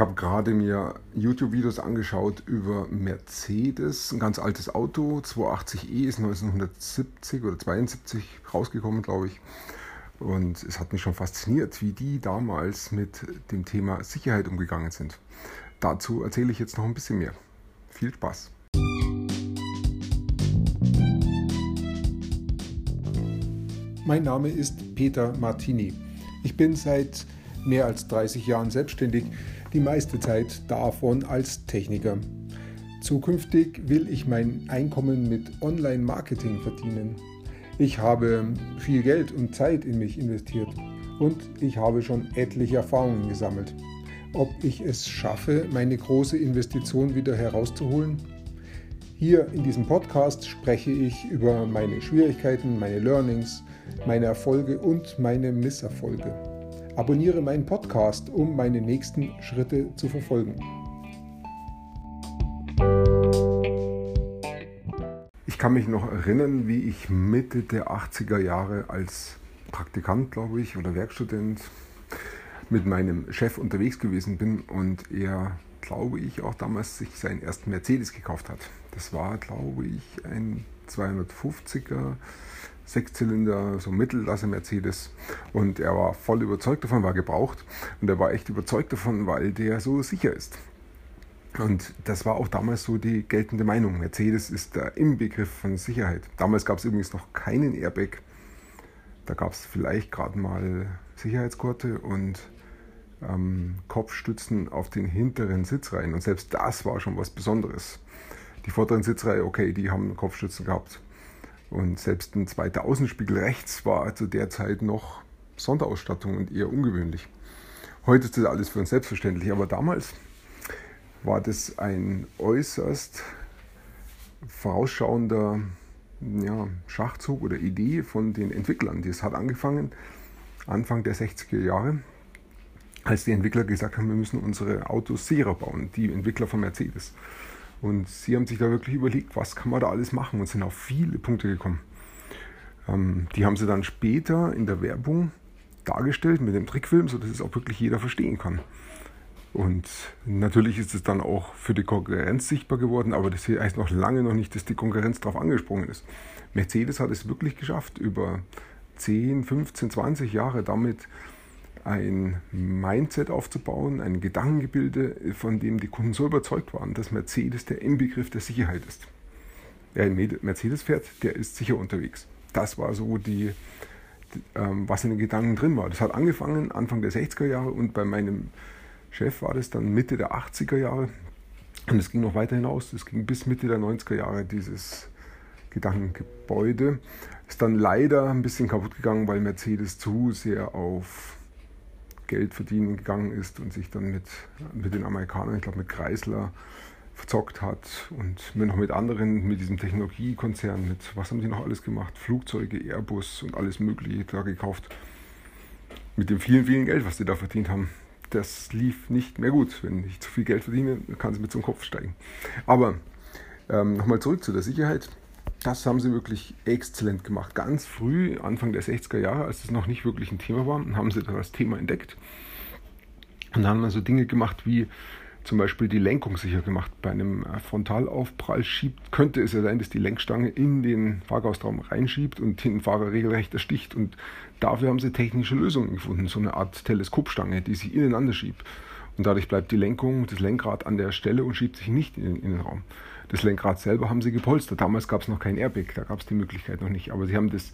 habe gerade mir YouTube-Videos angeschaut über Mercedes, ein ganz altes Auto, 280e ist 1970 oder 72 rausgekommen, glaube ich. Und es hat mich schon fasziniert, wie die damals mit dem Thema Sicherheit umgegangen sind. Dazu erzähle ich jetzt noch ein bisschen mehr. Viel Spaß! Mein Name ist Peter Martini. Ich bin seit mehr als 30 Jahren selbstständig, die meiste Zeit davon als Techniker. Zukünftig will ich mein Einkommen mit Online-Marketing verdienen. Ich habe viel Geld und Zeit in mich investiert und ich habe schon etliche Erfahrungen gesammelt. Ob ich es schaffe, meine große Investition wieder herauszuholen? Hier in diesem Podcast spreche ich über meine Schwierigkeiten, meine Learnings, meine Erfolge und meine Misserfolge. Abonniere meinen Podcast, um meine nächsten Schritte zu verfolgen. Ich kann mich noch erinnern, wie ich Mitte der 80er Jahre als Praktikant, glaube ich, oder Werkstudent mit meinem Chef unterwegs gewesen bin und er, glaube ich, auch damals sich seinen ersten Mercedes gekauft hat. Das war, glaube ich, ein 250er Sechszylinder, so Mittelklasse Mercedes. Und er war voll überzeugt davon, war gebraucht. Und er war echt überzeugt davon, weil der so sicher ist. Und das war auch damals so die geltende Meinung. Mercedes ist der Inbegriff von Sicherheit. Damals gab es übrigens noch keinen Airbag. Da gab es vielleicht gerade mal Sicherheitsgurte und ähm, Kopfstützen auf den hinteren Sitzreihen. Und selbst das war schon was Besonderes. Die vorderen Sitzreihe, okay, die haben Kopfstützen gehabt. Und selbst ein zweiter Außenspiegel rechts war zu der Zeit noch Sonderausstattung und eher ungewöhnlich. Heute ist das alles für uns selbstverständlich, aber damals war das ein äußerst vorausschauender ja, Schachzug oder Idee von den Entwicklern. Das hat angefangen Anfang der 60er Jahre, als die Entwickler gesagt haben, wir müssen unsere Autos sicherer bauen, die Entwickler von Mercedes. Und sie haben sich da wirklich überlegt, was kann man da alles machen und sind auf viele Punkte gekommen. Ähm, die haben sie dann später in der Werbung dargestellt mit dem Trickfilm, sodass es auch wirklich jeder verstehen kann. Und natürlich ist es dann auch für die Konkurrenz sichtbar geworden, aber das heißt noch lange noch nicht, dass die Konkurrenz darauf angesprungen ist. Mercedes hat es wirklich geschafft, über 10, 15, 20 Jahre damit ein Mindset aufzubauen, ein Gedankengebilde, von dem die Kunden so überzeugt waren, dass Mercedes der Inbegriff der Sicherheit ist. Wer ein Mercedes fährt, der ist sicher unterwegs. Das war so die, ähm, was in den Gedanken drin war. Das hat angefangen Anfang der 60er Jahre und bei meinem Chef war das dann Mitte der 80er Jahre und es ging noch weiter hinaus. Es ging bis Mitte der 90er Jahre dieses Gedankengebäude. Ist dann leider ein bisschen kaputt gegangen, weil Mercedes zu sehr auf Geld verdienen gegangen ist und sich dann mit, mit den Amerikanern, ich glaube mit Chrysler, verzockt hat und noch mit anderen, mit diesem Technologiekonzern, mit was haben die noch alles gemacht? Flugzeuge, Airbus und alles Mögliche da gekauft. Mit dem vielen, vielen Geld, was die da verdient haben. Das lief nicht mehr gut. Wenn ich zu viel Geld verdiene, kann es mir zum Kopf steigen. Aber ähm, nochmal zurück zu der Sicherheit. Das haben sie wirklich exzellent gemacht. Ganz früh, Anfang der 60er Jahre, als das noch nicht wirklich ein Thema war, haben sie das Thema entdeckt. Und dann haben wir so Dinge gemacht wie zum Beispiel die Lenkung sicher gemacht. Bei einem Frontalaufprall schiebt, könnte es ja sein, dass die Lenkstange in den Fahrgastraum reinschiebt und den Fahrer regelrecht ersticht. Und dafür haben sie technische Lösungen gefunden, so eine Art Teleskopstange, die sich ineinander schiebt. Und dadurch bleibt die Lenkung, das Lenkrad an der Stelle und schiebt sich nicht in, den Raum. Das Lenkrad selber haben sie gepolstert. Damals gab es noch kein Airbag, da gab es die Möglichkeit noch nicht. Aber sie haben das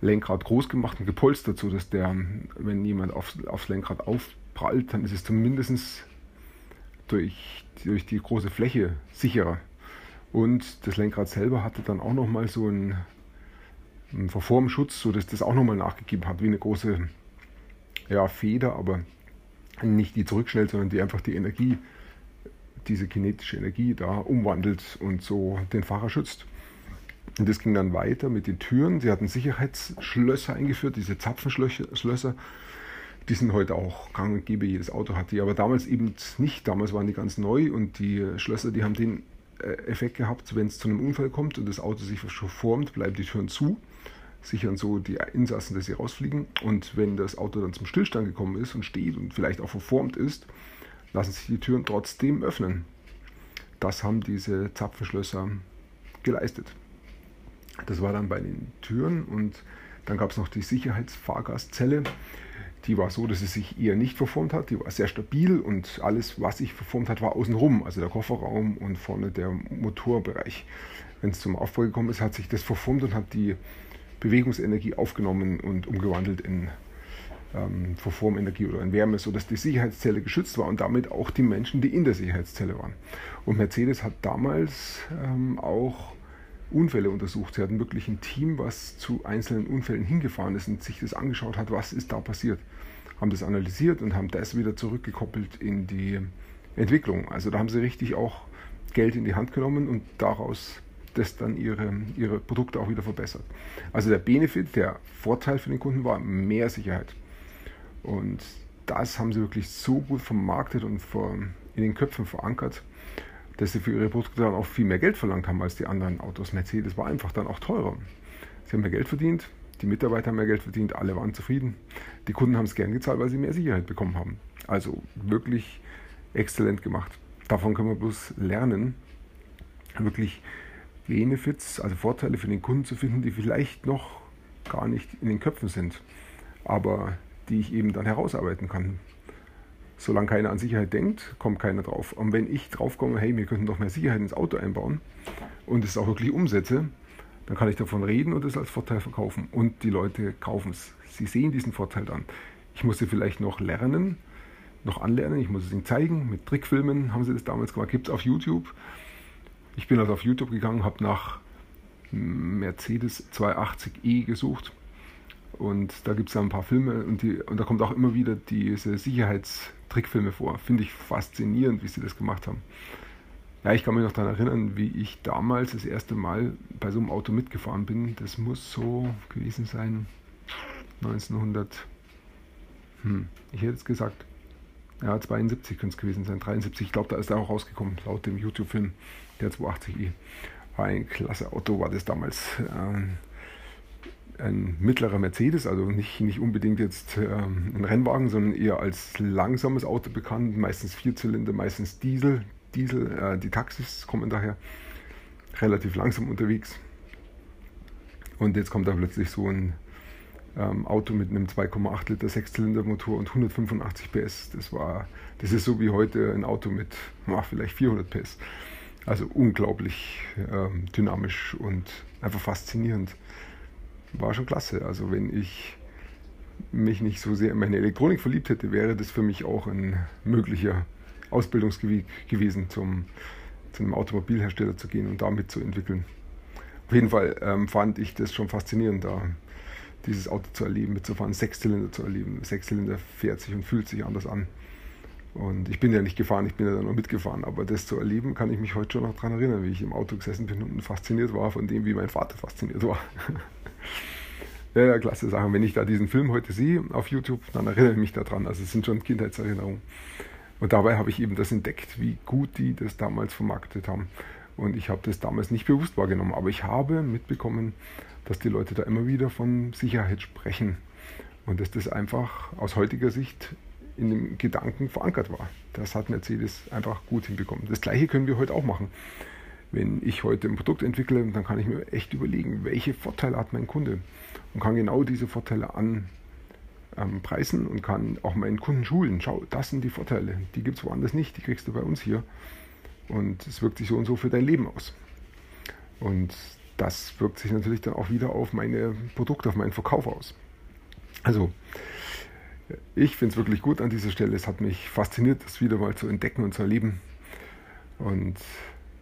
Lenkrad groß gemacht und gepolstert, sodass der, wenn jemand aufs, aufs Lenkrad aufprallt, dann ist es zumindest durch, durch die große Fläche sicherer. Und das Lenkrad selber hatte dann auch nochmal so einen, einen Verformschutz, sodass das auch nochmal nachgegeben hat, wie eine große ja, Feder, aber nicht die zurückschnellt, sondern die einfach die Energie diese kinetische Energie da umwandelt und so den Fahrer schützt. Und das ging dann weiter mit den Türen. Sie hatten Sicherheitsschlösser eingeführt, diese Zapfenschlösser. Die sind heute auch gang und gäbe, jedes Auto hat die, aber damals eben nicht. Damals waren die ganz neu und die Schlösser, die haben den äh, Effekt gehabt, wenn es zu einem Unfall kommt und das Auto sich verformt, bleiben die Türen zu, sichern so die Insassen, dass sie rausfliegen. Und wenn das Auto dann zum Stillstand gekommen ist und steht und vielleicht auch verformt ist, lassen sich die Türen trotzdem öffnen. Das haben diese Zapfenschlösser geleistet. Das war dann bei den Türen und dann gab es noch die Sicherheitsfahrgastzelle. Die war so, dass sie sich eher nicht verformt hat. Die war sehr stabil und alles, was sich verformt hat, war außenrum. Also der Kofferraum und vorne der Motorbereich. Wenn es zum Aufbau gekommen ist, hat sich das verformt und hat die Bewegungsenergie aufgenommen und umgewandelt in ähm, Verformenergie oder in Wärme, sodass die Sicherheitszelle geschützt war und damit auch die Menschen, die in der Sicherheitszelle waren. Und Mercedes hat damals ähm, auch Unfälle untersucht. Sie hatten wirklich ein Team, was zu einzelnen Unfällen hingefahren ist und sich das angeschaut hat, was ist da passiert. Haben das analysiert und haben das wieder zurückgekoppelt in die Entwicklung. Also da haben sie richtig auch Geld in die Hand genommen und daraus das dann ihre, ihre Produkte auch wieder verbessert. Also der Benefit, der Vorteil für den Kunden war mehr Sicherheit. Und das haben sie wirklich so gut vermarktet und in den Köpfen verankert, dass sie für ihre Produkte dann auch viel mehr Geld verlangt haben als die anderen Autos. Mercedes war einfach dann auch teurer. Sie haben mehr Geld verdient, die Mitarbeiter haben mehr Geld verdient, alle waren zufrieden. Die Kunden haben es gern gezahlt, weil sie mehr Sicherheit bekommen haben. Also wirklich exzellent gemacht. Davon können wir bloß lernen, wirklich Benefits, also Vorteile für den Kunden zu finden, die vielleicht noch gar nicht in den Köpfen sind, aber die ich eben dann herausarbeiten kann solange keiner an Sicherheit denkt, kommt keiner drauf. Und wenn ich drauf komme, hey, wir könnten doch mehr Sicherheit ins Auto einbauen und es auch wirklich umsetze, dann kann ich davon reden und es als Vorteil verkaufen. Und die Leute kaufen es. Sie sehen diesen Vorteil dann. Ich muss sie vielleicht noch lernen, noch anlernen. Ich muss es ihnen zeigen. Mit Trickfilmen haben sie das damals gemacht. Gibt es auf YouTube. Ich bin also auf YouTube gegangen, habe nach Mercedes 280e gesucht und da gibt es ja ein paar Filme und, die, und da kommt auch immer wieder diese Sicherheitstrickfilme vor. Finde ich faszinierend, wie sie das gemacht haben. Ja, ich kann mich noch daran erinnern, wie ich damals das erste Mal bei so einem Auto mitgefahren bin. Das muss so gewesen sein, 1900, hm, ich hätte es gesagt, ja, 72 könnte es gewesen sein, 73. Ich glaube, da ist er auch rausgekommen, laut dem YouTube-Film, der 280i. War ein klasse Auto, war das damals. Ähm, ein mittlerer Mercedes, also nicht, nicht unbedingt jetzt ähm, ein Rennwagen, sondern eher als langsames Auto bekannt, meistens Vierzylinder, meistens Diesel. Diesel, äh, die Taxis kommen daher relativ langsam unterwegs. Und jetzt kommt da plötzlich so ein ähm, Auto mit einem 2,8 Liter Sechszylindermotor und 185 PS. Das war, das ist so wie heute ein Auto mit ach, vielleicht 400 PS. Also unglaublich ähm, dynamisch und einfach faszinierend war schon klasse. Also wenn ich mich nicht so sehr in meine Elektronik verliebt hätte, wäre das für mich auch ein möglicher Ausbildungsweg gewesen, zum, zu einem Automobilhersteller zu gehen und damit zu entwickeln. Auf jeden Fall ähm, fand ich das schon faszinierend, da dieses Auto zu erleben, mitzufahren, Sechszylinder zu erleben. Sechszylinder fährt sich und fühlt sich anders an. Und ich bin ja nicht gefahren, ich bin ja dann nur mitgefahren. Aber das zu erleben, kann ich mich heute schon noch daran erinnern, wie ich im Auto gesessen bin und fasziniert war von dem, wie mein Vater fasziniert war. Ja, ja, klasse Sachen. Wenn ich da diesen Film heute sehe auf YouTube, dann erinnere ich mich daran. Also es sind schon Kindheitserinnerungen. Und dabei habe ich eben das entdeckt, wie gut die das damals vermarktet haben. Und ich habe das damals nicht bewusst wahrgenommen, aber ich habe mitbekommen, dass die Leute da immer wieder von Sicherheit sprechen. Und dass das einfach aus heutiger Sicht in dem Gedanken verankert war. Das hat Mercedes einfach gut hinbekommen. Das gleiche können wir heute auch machen. Wenn ich heute ein Produkt entwickle, dann kann ich mir echt überlegen, welche Vorteile hat mein Kunde und kann genau diese Vorteile anpreisen ähm, und kann auch meinen Kunden schulen. Schau, das sind die Vorteile, die gibt es woanders nicht, die kriegst du bei uns hier und es wirkt sich so und so für dein Leben aus. Und das wirkt sich natürlich dann auch wieder auf meine Produkte, auf meinen Verkauf aus. Also, ich finde es wirklich gut an dieser Stelle. Es hat mich fasziniert, das wieder mal zu entdecken und zu erleben. Und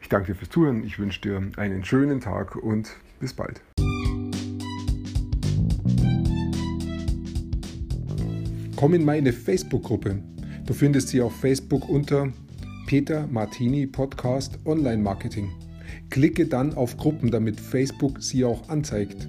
ich danke dir fürs Zuhören. Ich wünsche dir einen schönen Tag und bis bald. Komm in meine Facebook-Gruppe. Du findest sie auf Facebook unter Peter Martini Podcast Online Marketing. Klicke dann auf Gruppen, damit Facebook sie auch anzeigt.